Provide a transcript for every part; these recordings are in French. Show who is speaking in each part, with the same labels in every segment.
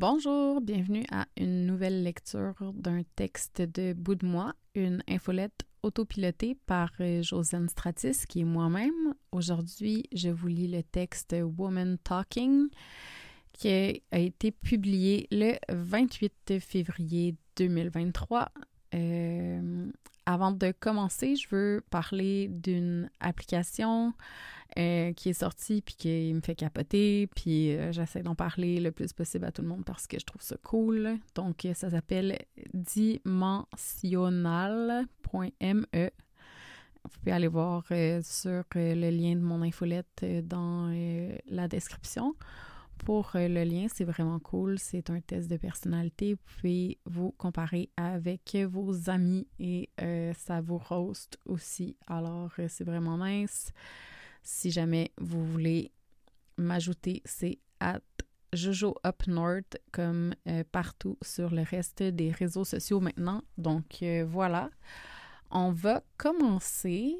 Speaker 1: Bonjour, bienvenue à une nouvelle lecture d'un texte de Bout de moi, une infolette autopilotée par euh, Josiane Stratis, qui est moi-même. Aujourd'hui, je vous lis le texte Woman Talking, qui a été publié le 28 février 2023. Euh, avant de commencer, je veux parler d'une application euh, qui est sortie puis qui me fait capoter. Puis euh, j'essaie d'en parler le plus possible à tout le monde parce que je trouve ça cool. Donc, ça s'appelle dimensional.me. Vous pouvez aller voir euh, sur le lien de mon infolette dans la description. Pour le lien, c'est vraiment cool. C'est un test de personnalité. Vous pouvez vous comparer avec vos amis et ça vous roast aussi. Alors, c'est vraiment nice. Si jamais vous voulez m'ajouter, c'est at Jojo Up North comme euh, partout sur le reste des réseaux sociaux maintenant. Donc euh, voilà, on va commencer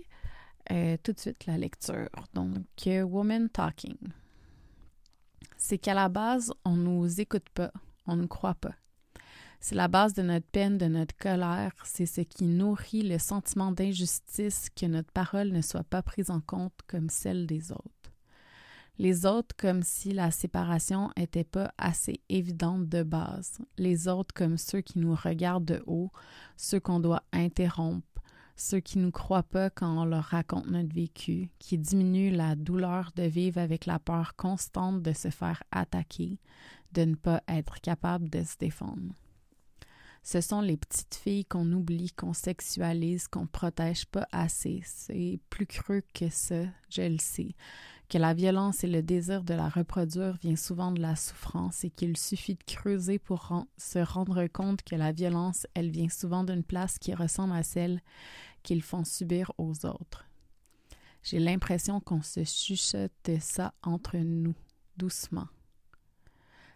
Speaker 1: euh, tout de suite la lecture. Donc, Woman Talking. C'est qu'à la base, on ne nous écoute pas, on ne croit pas. C'est la base de notre peine, de notre colère, c'est ce qui nourrit le sentiment d'injustice que notre parole ne soit pas prise en compte comme celle des autres. Les autres comme si la séparation n'était pas assez évidente de base. Les autres comme ceux qui nous regardent de haut, ceux qu'on doit interrompre, ceux qui ne croient pas quand on leur raconte notre vécu, qui diminuent la douleur de vivre avec la peur constante de se faire attaquer, de ne pas être capable de se défendre. Ce sont les petites filles qu'on oublie, qu'on sexualise, qu'on protège pas assez. C'est plus creux que ça, je le sais. Que la violence et le désir de la reproduire vient souvent de la souffrance et qu'il suffit de creuser pour se rendre compte que la violence, elle vient souvent d'une place qui ressemble à celle qu'ils font subir aux autres. J'ai l'impression qu'on se chuchote ça entre nous, doucement.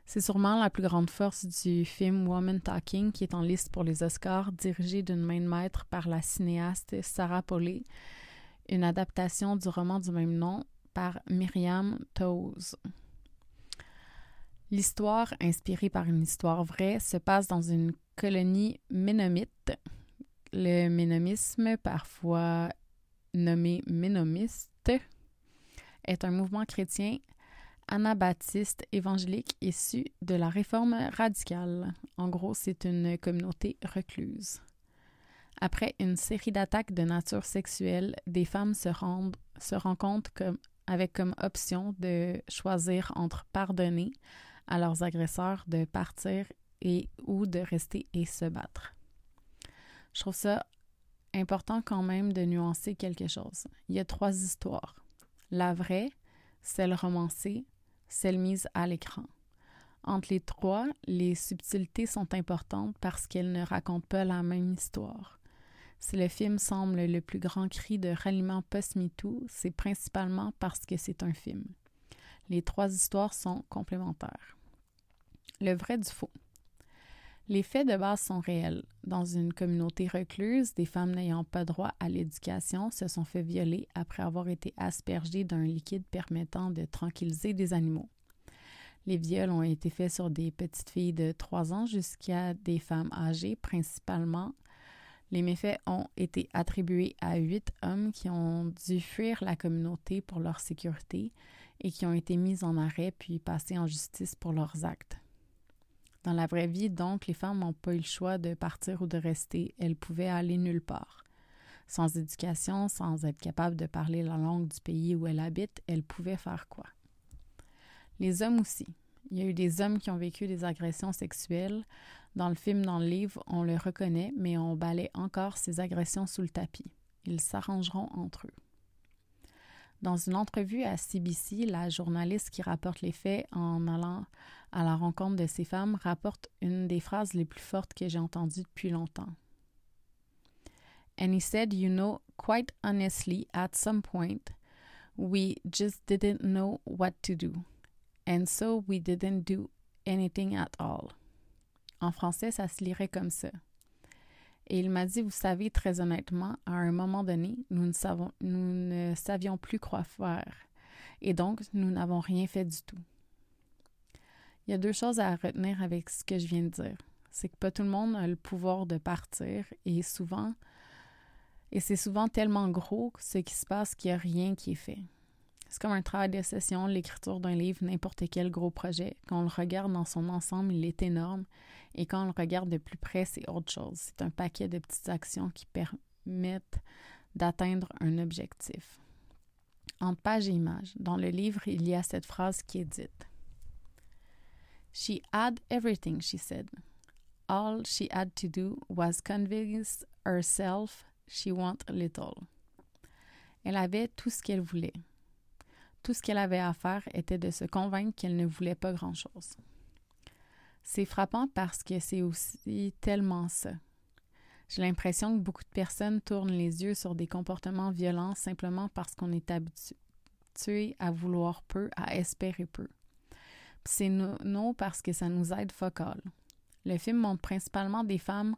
Speaker 1: C'est sûrement la plus grande force du film Woman Talking qui est en liste pour les Oscars, dirigé d'une main de maître par la cinéaste Sarah Polley, une adaptation du roman du même nom par Myriam Toews. L'histoire, inspirée par une histoire vraie, se passe dans une colonie ménomite. Le ménomisme, parfois nommé ménomiste, est un mouvement chrétien anabaptiste évangélique issue de la réforme radicale. En gros, c'est une communauté recluse. Après une série d'attaques de nature sexuelle, des femmes se, rendent, se rencontrent avec comme option de choisir entre pardonner à leurs agresseurs, de partir et ou de rester et se battre. Je trouve ça important quand même de nuancer quelque chose. Il y a trois histoires. La vraie, celle romancée, celle mise à l'écran. Entre les trois, les subtilités sont importantes parce qu'elles ne racontent pas la même histoire. Si le film semble le plus grand cri de ralliement post-MeToo, c'est principalement parce que c'est un film. Les trois histoires sont complémentaires. Le vrai du faux. Les faits de base sont réels. Dans une communauté recluse, des femmes n'ayant pas droit à l'éducation se sont fait violer après avoir été aspergées d'un liquide permettant de tranquilliser des animaux. Les viols ont été faits sur des petites filles de 3 ans jusqu'à des femmes âgées principalement. Les méfaits ont été attribués à huit hommes qui ont dû fuir la communauté pour leur sécurité et qui ont été mis en arrêt puis passés en justice pour leurs actes. Dans la vraie vie, donc, les femmes n'ont pas eu le choix de partir ou de rester. Elles pouvaient aller nulle part. Sans éducation, sans être capable de parler la langue du pays où elles habitent, elles pouvaient faire quoi? Les hommes aussi. Il y a eu des hommes qui ont vécu des agressions sexuelles. Dans le film, dans le livre, on le reconnaît, mais on balaie encore ces agressions sous le tapis. Ils s'arrangeront entre eux. Dans une entrevue à CBC, la journaliste qui rapporte les faits en allant à la rencontre de ces femmes rapporte une des phrases les plus fortes que j'ai entendues depuis longtemps. And he said, You know, quite honestly, at some point, we just didn't know what to do. And so we didn't do anything at all. En français, ça se lirait comme ça. Et il m'a dit, vous savez, très honnêtement, à un moment donné, nous ne, savions plus quoi faire. Et donc, nous n'avons rien fait du tout. Il Il y a deux choses à retenir avec ce que je viens de dire. C'est que pas tout le monde a le pouvoir de partir et souvent, et c'est souvent tellement gros ce qui se passe qu'il n'y a rien qui est fait. C'est comme un travail de session, l'écriture d'un livre, n'importe quel gros projet. Quand on le regarde dans son ensemble, il est énorme. Et quand on le regarde de plus près, c'est autre chose. C'est un paquet de petites actions qui permettent d'atteindre un objectif. Entre page et image, dans le livre, il y a cette phrase qui est dite. She had everything, she said. All she had to do was convince herself she wanted little. Elle avait tout ce qu'elle voulait. Tout ce qu'elle avait à faire était de se convaincre qu'elle ne voulait pas grand-chose. C'est frappant parce que c'est aussi tellement ça. J'ai l'impression que beaucoup de personnes tournent les yeux sur des comportements violents simplement parce qu'on est habitué à vouloir peu, à espérer peu. C'est non parce que ça nous aide focal. Le film montre principalement des femmes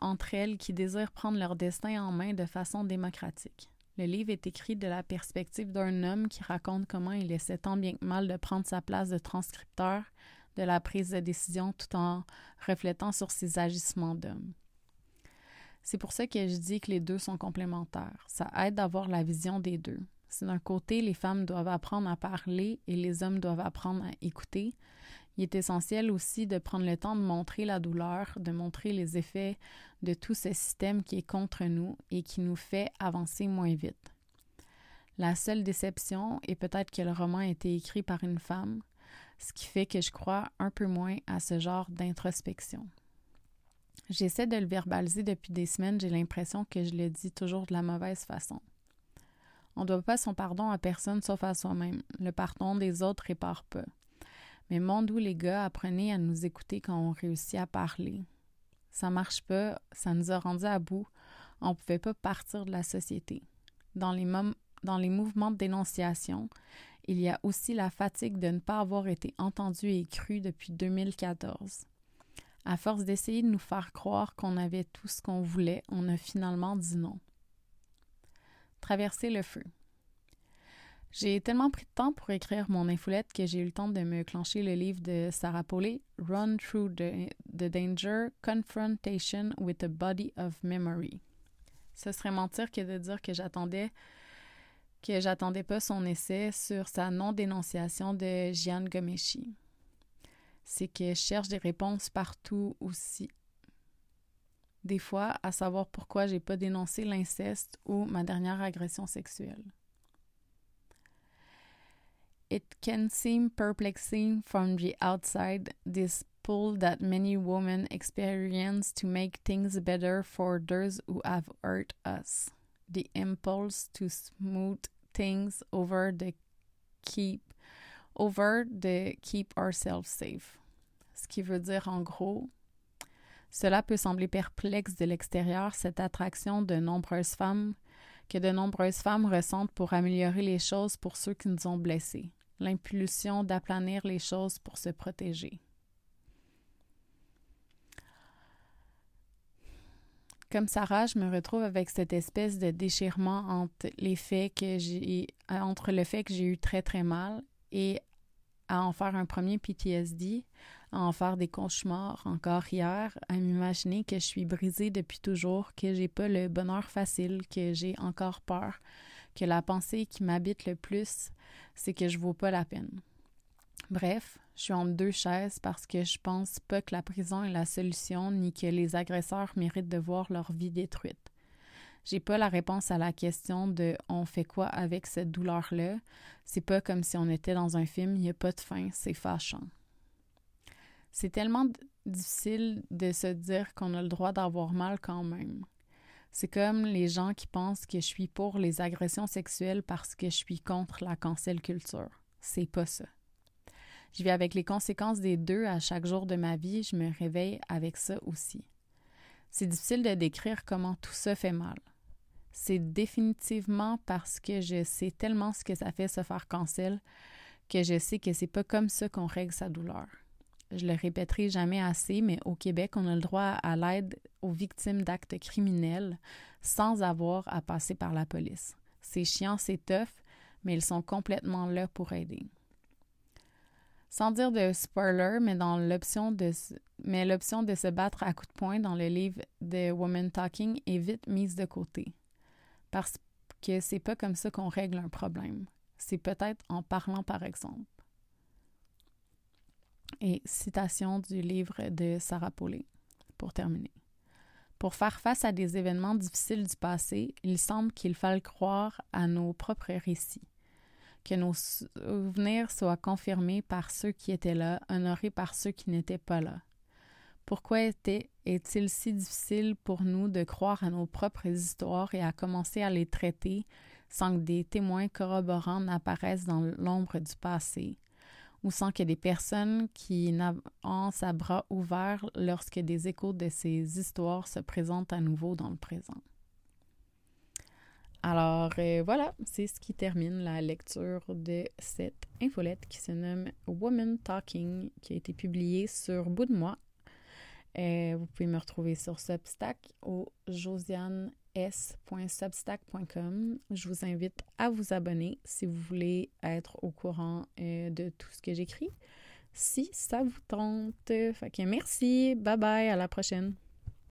Speaker 1: entre elles qui désirent prendre leur destin en main de façon démocratique. Le livre est écrit de la perspective d'un homme qui raconte comment il essaie tant bien que mal de prendre sa place de transcripteur de la prise de décision tout en reflétant sur ses agissements d'homme. C'est pour ça que je dis que les deux sont complémentaires. Ça aide d'avoir la vision des deux. Si d'un côté, les femmes doivent apprendre à parler et les hommes doivent apprendre à écouter, il est essentiel aussi de prendre le temps de montrer la douleur, de montrer les effets de tout ce système qui est contre nous et qui nous fait avancer moins vite. La seule déception est peut-être que le roman a été écrit par une femme, ce qui fait que je crois un peu moins à ce genre d'introspection. J'essaie de le verbaliser depuis des semaines, j'ai l'impression que je le dis toujours de la mauvaise façon. On ne doit pas son pardon à personne sauf à soi-même. Le pardon des autres répare pas. Mais mon doux les gars, apprenez à nous écouter quand on réussit à parler. Ça marche pas, ça nous a rendu à bout. On pouvait pas partir de la société. Dans les, dans les mouvements de dénonciation, il y a aussi la fatigue de ne pas avoir été entendu et cru depuis 2014. À force d'essayer de nous faire croire qu'on avait tout ce qu'on voulait, on a finalement dit non. Traverser le feu. J'ai tellement pris de temps pour écrire mon infolette que j'ai eu le temps de me clencher le livre de Sarah Paulet, Run Through the, the Danger, Confrontation with a Body of Memory. Ce serait mentir que de dire que j'attendais que j'attendais pas son essai sur sa non-dénonciation de Gian Gomeshi. C'est que je cherche des réponses partout aussi. Des fois, à savoir pourquoi j'ai pas dénoncé l'inceste ou ma dernière agression sexuelle. It can seem perplexing from the outside, this pull that many women experience to make things better for those who have hurt us. The impulse to smooth things over the keep over the keep ourselves safe. Ce qui veut dire en gros, cela peut sembler perplexe de l'extérieur, cette attraction de nombreuses femmes que de nombreuses femmes ressentent pour améliorer les choses pour ceux qui nous ont blessés l'impulsion d'aplanir les choses pour se protéger. Comme Sarah, je me retrouve avec cette espèce de déchirement entre les faits que j'ai entre le fait que j'ai eu très très mal et à en faire un premier PTSD, à en faire des cauchemars encore hier, à m'imaginer que je suis brisée depuis toujours, que j'ai pas le bonheur facile, que j'ai encore peur, que la pensée qui m'habite le plus, c'est que je vaux pas la peine. Bref, je suis entre deux chaises parce que je pense pas que la prison est la solution ni que les agresseurs méritent de voir leur vie détruite. J'ai pas la réponse à la question de on fait quoi avec cette douleur-là. C'est pas comme si on était dans un film, il n'y a pas de fin, c'est fâchant. C'est tellement difficile de se dire qu'on a le droit d'avoir mal quand même. C'est comme les gens qui pensent que je suis pour les agressions sexuelles parce que je suis contre la cancel culture. C'est pas ça. Je vis avec les conséquences des deux à chaque jour de ma vie, je me réveille avec ça aussi. C'est difficile de décrire comment tout ça fait mal. C'est définitivement parce que je sais tellement ce que ça fait se faire cancel que je sais que c'est pas comme ça qu'on règle sa douleur je le répéterai jamais assez, mais au Québec, on a le droit à l'aide aux victimes d'actes criminels sans avoir à passer par la police. C'est chiant, c'est tough, mais ils sont complètement là pour aider. Sans dire de spoiler, mais dans l'option de l'option de se battre à coups de poing dans le livre The Woman Talking est vite mise de côté. Parce que c'est pas comme ça qu'on règle un problème. C'est peut-être en parlant par exemple. Et citation du livre de Sarah Paulet pour terminer. Pour faire face à des événements difficiles du passé, il semble qu'il faille croire à nos propres récits que nos souvenirs soient confirmés par ceux qui étaient là, honorés par ceux qui n'étaient pas là. Pourquoi est-il si difficile pour nous de croire à nos propres histoires et à commencer à les traiter sans que des témoins corroborants n'apparaissent dans l'ombre du passé, ou sans que des personnes qui n'avancent à bras ouverts lorsque des échos de ces histoires se présentent à nouveau dans le présent? Alors euh, voilà, c'est ce qui termine la lecture de cette infolette qui se nomme Woman Talking, qui a été publiée sur Bout de moi. Euh, vous pouvez me retrouver sur Substack au josianes.substack.com. Je vous invite à vous abonner si vous voulez être au courant euh, de tout ce que j'écris. Si ça vous tente. Merci, bye bye, à la prochaine.